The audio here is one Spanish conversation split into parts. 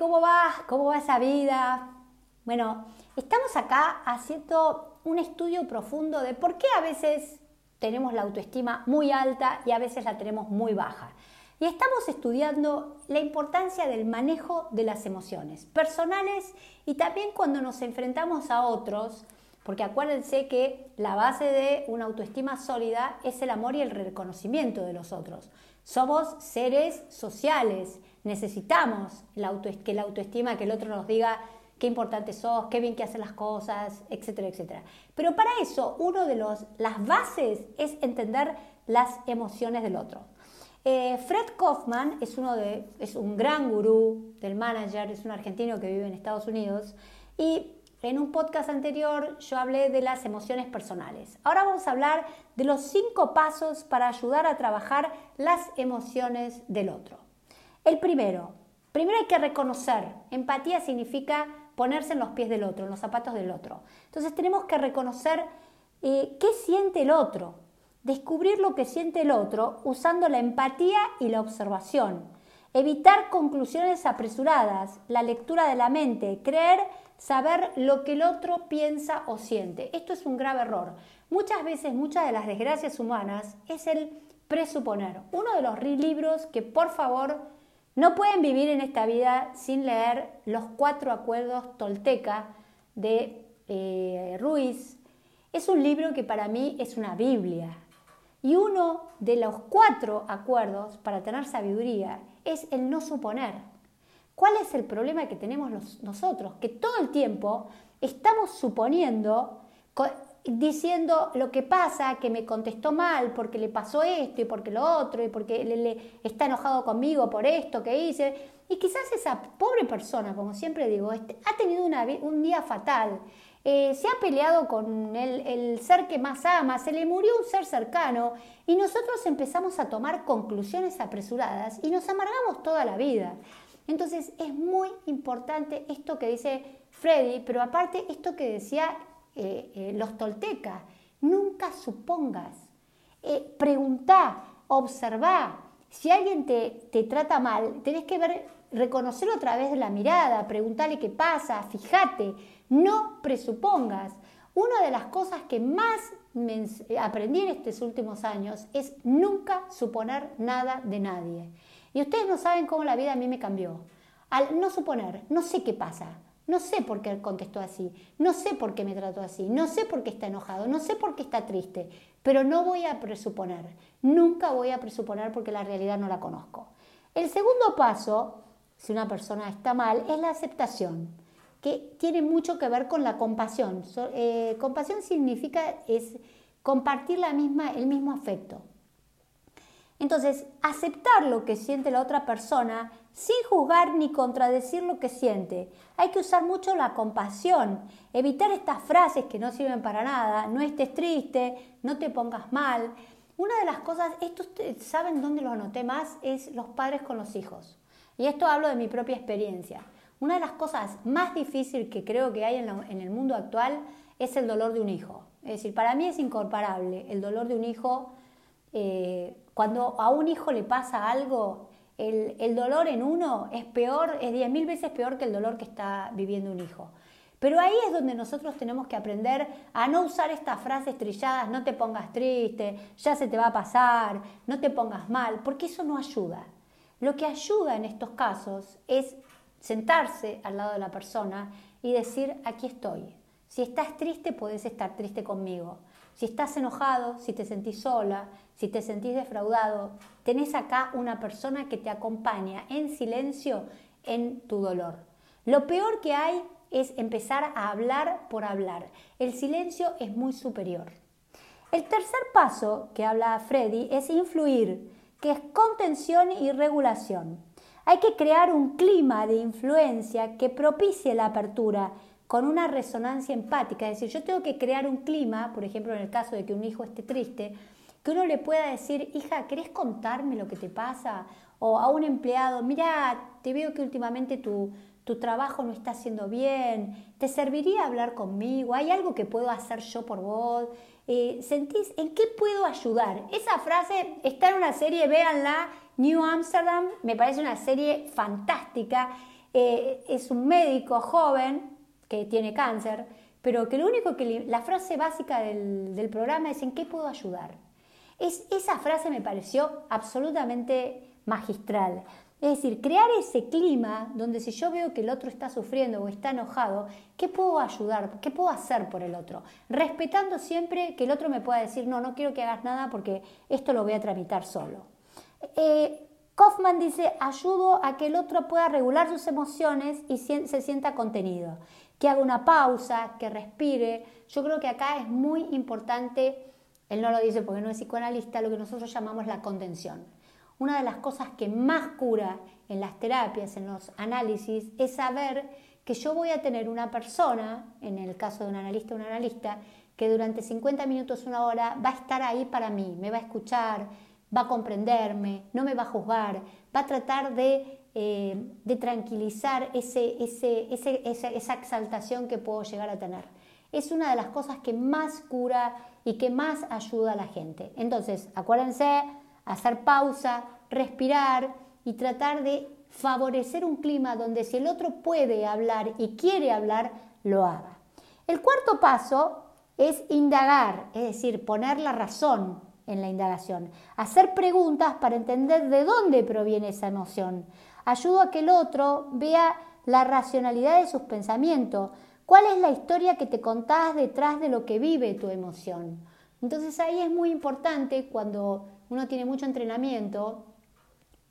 ¿cómo va? ¿Cómo va esa vida? Bueno, estamos acá haciendo un estudio profundo de por qué a veces tenemos la autoestima muy alta y a veces la tenemos muy baja. Y estamos estudiando la importancia del manejo de las emociones personales y también cuando nos enfrentamos a otros, porque acuérdense que la base de una autoestima sólida es el amor y el reconocimiento de los otros. Somos seres sociales necesitamos que la autoestima, que el otro nos diga qué importante sos, qué bien que haces las cosas, etcétera, etcétera. Pero para eso, uno de los, las bases es entender las emociones del otro. Eh, Fred Kaufman es, uno de, es un gran gurú del manager, es un argentino que vive en Estados Unidos y en un podcast anterior yo hablé de las emociones personales. Ahora vamos a hablar de los cinco pasos para ayudar a trabajar las emociones del otro. El primero, primero hay que reconocer. Empatía significa ponerse en los pies del otro, en los zapatos del otro. Entonces tenemos que reconocer eh, qué siente el otro, descubrir lo que siente el otro usando la empatía y la observación. Evitar conclusiones apresuradas, la lectura de la mente, creer saber lo que el otro piensa o siente. Esto es un grave error. Muchas veces, muchas de las desgracias humanas es el presuponer. Uno de los libros que por favor no pueden vivir en esta vida sin leer los cuatro acuerdos tolteca de eh, Ruiz. Es un libro que para mí es una Biblia. Y uno de los cuatro acuerdos para tener sabiduría es el no suponer. ¿Cuál es el problema que tenemos nosotros? Que todo el tiempo estamos suponiendo diciendo lo que pasa, que me contestó mal porque le pasó esto y porque lo otro y porque le, está enojado conmigo por esto que hice. Y quizás esa pobre persona, como siempre digo, este, ha tenido un día fatal, eh, se ha peleado con el, el, ser que más ama, se le murió un ser cercano y nosotros empezamos a tomar conclusiones apresuradas y nos amargamos toda la vida. Entonces es muy importante esto que dice Freddy, pero aparte esto que decía eh, eh, los toltecas. Nunca supongas. Eh, preguntá, observá. Si alguien te, te, trata mal, tenés que ver, reconocerlo a través de la mirada, preguntarle qué pasa, fíjate, no presupongas. Una de las cosas que más aprendí en estos últimos años es nunca suponer nada de nadie. Y ustedes no saben cómo la vida a mí me cambió. Al no suponer, no sé qué pasa, no sé por qué contestó así, no sé por qué me trató así, no sé por qué está enojado, no sé por qué está triste, pero no voy a presuponer, nunca voy a presuponer porque la realidad no la conozco. El segundo paso, si una persona está mal, es la aceptación, que tiene mucho que ver con la compasión. Eh, compasión significa es compartir la misma, el mismo afecto. Entonces, aceptar lo que siente la otra persona sin juzgar ni contradecir lo que siente. Hay que usar mucho la compasión, evitar estas frases que no sirven para nada, no estés triste, no te pongas mal. Una de las cosas, esto saben dónde lo anoté más, es los padres con los hijos. Y esto hablo de mi propia experiencia. Una de las cosas más difíciles que creo que hay en, el mundo actual es el dolor de un hijo. Es decir, para mí es incomparable el dolor de un hijo eh, cuando a un hijo le pasa algo, el, dolor en uno es peor, es diez mil veces peor que el dolor que está viviendo un hijo. Pero ahí es donde nosotros tenemos que aprender a no usar estas frases trilladas, no te pongas triste, ya se te va a pasar, no te pongas mal, porque eso no ayuda. Lo que ayuda en estos casos es sentarse al lado de la persona y decir, aquí estoy. Si estás triste, puedes estar triste conmigo. Si estás enojado, si te sentís sola, si te sentís defraudado, tenés acá una persona que te acompaña en silencio en tu dolor. Lo peor que hay es empezar a hablar por hablar. El silencio es muy superior. El tercer paso que habla Freddy es influir, que es contención y regulación. Hay que crear un clima de influencia que propicie la apertura con una resonancia empática. Es decir, yo tengo que crear un clima, por ejemplo, en el caso de que un hijo esté triste, que uno le pueda decir, hija, ¿querés contarme lo que te pasa? O a un empleado, mira, te veo que últimamente tu, tu trabajo no está haciendo bien, ¿te serviría hablar conmigo? ¿Hay algo que puedo hacer yo por vos? Eh, ¿Sentís en qué puedo ayudar? Esa frase está en una serie, véanla, New Amsterdam, me parece una serie fantástica. eh, es un médico joven que tiene cáncer, pero que lo único que la frase básica del, del, programa es en qué puedo ayudar. Es, esa frase me pareció absolutamente magistral. Es decir, crear ese clima donde si yo veo que el otro está sufriendo o está enojado, ¿qué puedo ayudar? ¿Qué puedo hacer por el otro? Respetando siempre que el otro me pueda decir, no, no quiero que hagas nada porque esto lo voy a tramitar solo. Eh, Kaufman dice, ayudo a que el otro pueda regular sus emociones y se sienta contenido, que haga una pausa, que respire. Yo creo que acá es muy importante, él no lo dice porque no es psicoanalista, lo que nosotros llamamos la contención. Una de las cosas que más cura en las terapias, en los análisis, es saber que yo voy a tener una persona, en el caso de un analista o un analista, que durante 50 minutos, una hora, va a estar ahí para mí, me va a escuchar, va a comprenderme, no me va a juzgar, va a tratar de, eh, tranquilizar ese, esa, exaltación que puedo llegar a tener. Es una de las cosas que más cura y que más ayuda a la gente. Entonces, acuérdense, hacer pausa, respirar y tratar de favorecer un clima donde si el otro puede hablar y quiere hablar, lo haga. El cuarto paso es indagar, es decir, poner la razón en la indagación. Hacer preguntas para entender de dónde proviene esa emoción. Ayudo a que el otro vea la racionalidad de sus pensamientos. ¿Cuál es la historia que te contás detrás de lo que vive tu emoción? Entonces ahí es muy importante cuando uno tiene mucho entrenamiento,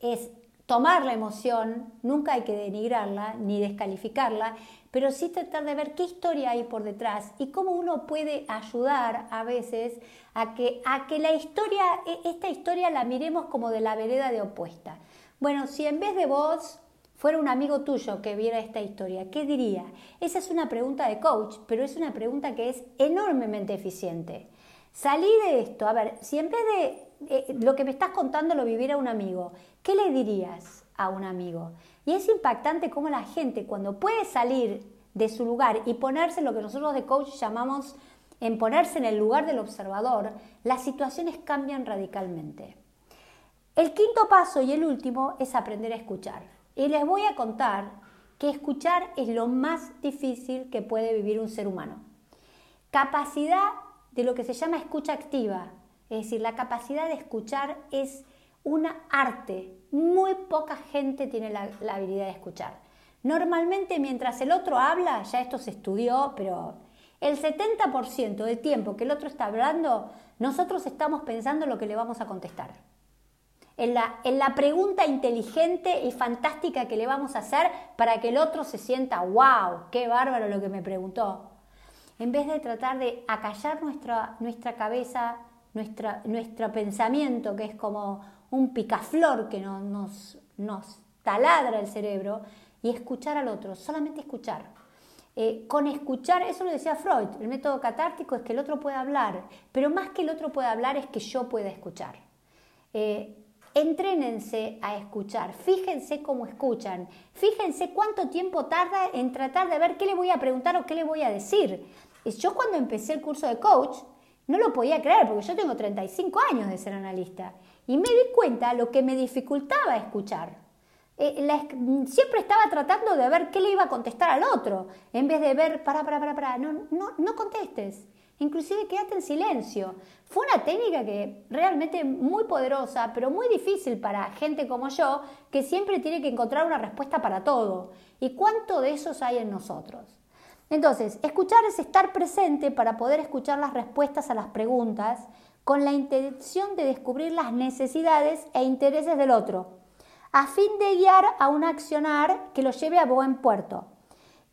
es tomar la emoción, nunca hay que denigrarla ni descalificarla, pero sí tratar de ver qué historia hay por detrás y cómo uno puede ayudar a veces a que, a que la historia, e, esta historia la miremos como de la vereda de opuesta. Bueno, si en vez de vos fuera un amigo tuyo que viera esta historia, ¿qué diría? Esa es una pregunta de coach, pero es una pregunta que es enormemente eficiente. Salí de esto, a ver, si en vez de eh, lo que me estás contando lo viviera un amigo, ¿qué le dirías a un amigo? Y es impactante cómo la gente cuando puede salir de su lugar y ponerse lo que nosotros de coach llamamos en ponerse en el lugar del observador, las situaciones cambian radicalmente. El quinto paso y el último es aprender a escuchar. Y les voy a contar que escuchar es lo más difícil que puede vivir un ser humano. Capacidad de lo que se llama escucha activa, es decir, la capacidad de escuchar es una arte. Muy poca gente tiene la, habilidad de escuchar. Normalmente mientras el otro habla, ya esto se estudió, pero el 70% del tiempo que el otro está hablando, nosotros estamos pensando lo que le vamos a contestar. En la, en la, pregunta inteligente y fantástica que le vamos a hacer para que el otro se sienta, wow, qué bárbaro lo que me preguntó. En vez de tratar de acallar nuestra, nuestra cabeza, nuestro pensamiento, que es como un picaflor que nos, nos taladra el cerebro, y escuchar al otro, solamente escuchar. Eh, con escuchar, eso lo decía Freud, el método catártico es que el otro pueda hablar, pero más que el otro pueda hablar es que yo pueda escuchar. Eh, entrénense a escuchar, fíjense cómo escuchan, fíjense cuánto tiempo tarda en tratar de ver qué le voy a preguntar o qué le voy a decir. Yo cuando empecé el curso de coach, no lo podía creer porque yo tengo 35 años de ser analista y me di cuenta lo que me dificultaba escuchar. Eh, siempre estaba tratando de ver qué le iba a contestar al otro, en vez de ver, para, para, para, para, no, no, no contestes. Inclusive quédate en silencio. Fue una técnica que realmente muy poderosa, pero muy difícil para gente como yo, que siempre tiene que encontrar una respuesta para todo. ¿Y cuánto de esos hay en nosotros? Entonces, escuchar es estar presente para poder escuchar las respuestas a las preguntas con la intención de descubrir las necesidades e intereses del otro, a fin de guiar a un accionar que lo lleve a buen puerto.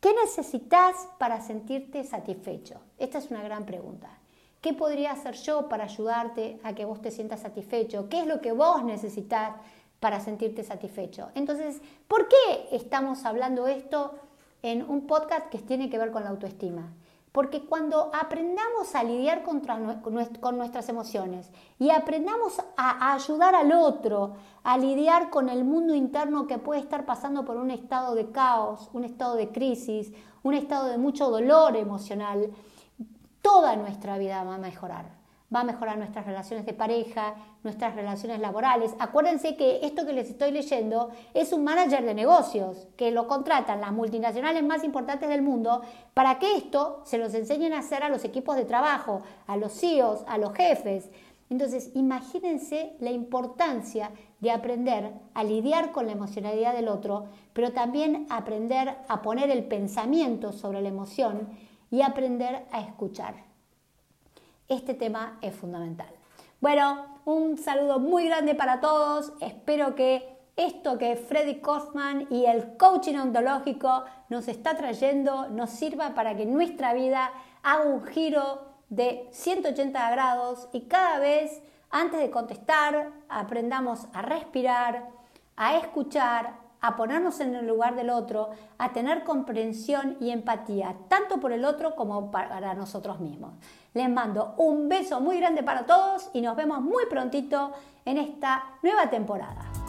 ¿Qué necesitas para sentirte satisfecho? Esta es una gran pregunta. ¿Qué podría hacer yo para ayudarte a que vos te sientas satisfecho? ¿Qué es lo que vos necesitas para sentirte satisfecho? Entonces, ¿por qué estamos hablando esto? en un podcast que tiene que ver con la autoestima. Porque cuando aprendamos a lidiar con nuestras emociones y aprendamos a ayudar al otro a lidiar con el mundo interno que puede estar pasando por un estado de caos, un estado de crisis, un estado de mucho dolor emocional, toda nuestra vida va a mejorar. Va a mejorar nuestras relaciones de pareja, nuestras relaciones laborales. Acuérdense que esto que les estoy leyendo es un manager de negocios que lo contratan las multinacionales más importantes del mundo para que esto se los enseñen a hacer a los equipos de trabajo, a los CEOs, a los jefes. Entonces, imagínense la importancia de aprender a lidiar con la emocionalidad del otro, pero también aprender a poner el pensamiento sobre la emoción y aprender a escuchar. Este tema es fundamental. Bueno, un saludo muy grande para todos. Espero que esto que Freddy Kaufman y el coaching ontológico nos está trayendo nos sirva para que nuestra vida haga un giro de 180 grados y cada vez antes de contestar aprendamos a respirar, a escuchar, a ponernos en el lugar del otro, a tener comprensión y empatía, tanto por el otro como para nosotros mismos. Les mando un beso muy grande para todos y nos vemos muy prontito en esta nueva temporada.